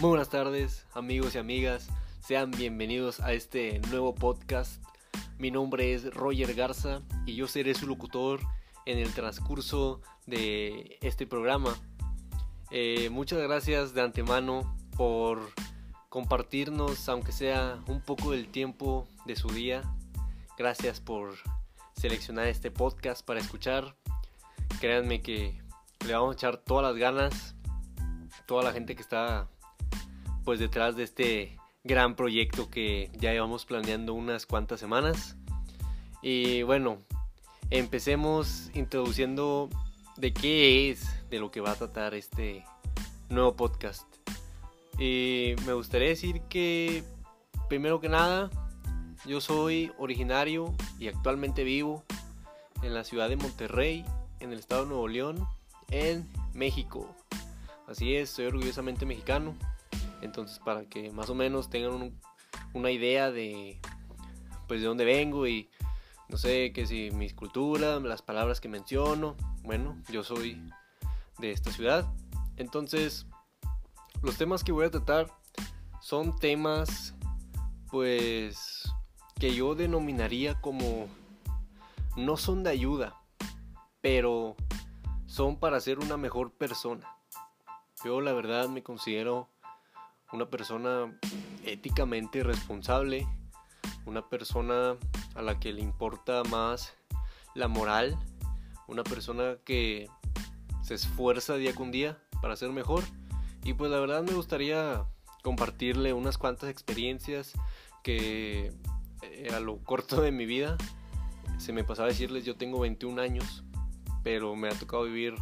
Muy buenas tardes, amigos y amigas. Sean bienvenidos a este nuevo podcast. Mi nombre es Roger Garza y yo seré su locutor en el transcurso de este programa. Eh, muchas gracias de antemano por compartirnos, aunque sea un poco del tiempo de su día. Gracias por seleccionar este podcast para escuchar. Créanme que le vamos a echar todas las ganas, toda la gente que está pues detrás de este gran proyecto que ya llevamos planeando unas cuantas semanas. Y bueno, empecemos introduciendo de qué es de lo que va a tratar este nuevo podcast. Y me gustaría decir que, primero que nada, yo soy originario y actualmente vivo en la ciudad de Monterrey, en el estado de Nuevo León, en México. Así es, soy orgullosamente mexicano. Entonces, para que más o menos tengan una idea de pues de dónde vengo y no sé, que si mis culturas, las palabras que menciono, bueno, yo soy de esta ciudad. Entonces, los temas que voy a tratar son temas pues que yo denominaría como no son de ayuda, pero son para ser una mejor persona. Yo la verdad me considero una persona éticamente responsable, una persona a la que le importa más la moral, una persona que se esfuerza día con día para ser mejor. Y pues la verdad me gustaría compartirle unas cuantas experiencias que a lo corto de mi vida. Se me pasaba decirles yo tengo 21 años pero me ha tocado vivir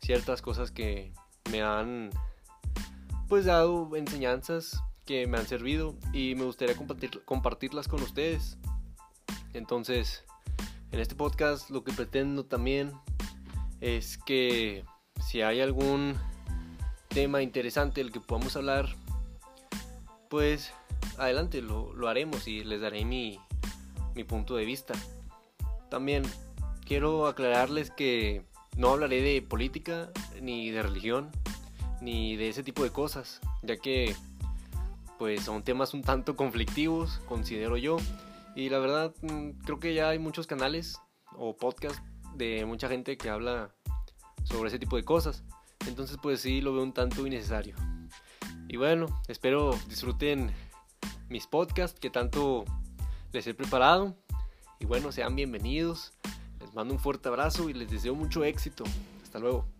ciertas cosas que me han pues dado enseñanzas que me han servido y me gustaría compartir, compartirlas con ustedes. Entonces, en este podcast lo que pretendo también es que si hay algún tema interesante del que podamos hablar, pues adelante lo, lo haremos y les daré mi, mi punto de vista. También quiero aclararles que no hablaré de política ni de religión ni de ese tipo de cosas, ya que pues son temas un tanto conflictivos, considero yo, y la verdad mm, creo que ya hay muchos canales o podcasts de mucha gente que habla sobre ese tipo de cosas, entonces pues sí lo veo un tanto innecesario. Y bueno, espero disfruten mis podcasts que tanto les he preparado. Y bueno, sean bienvenidos. Les mando un fuerte abrazo y les deseo mucho éxito. Hasta luego.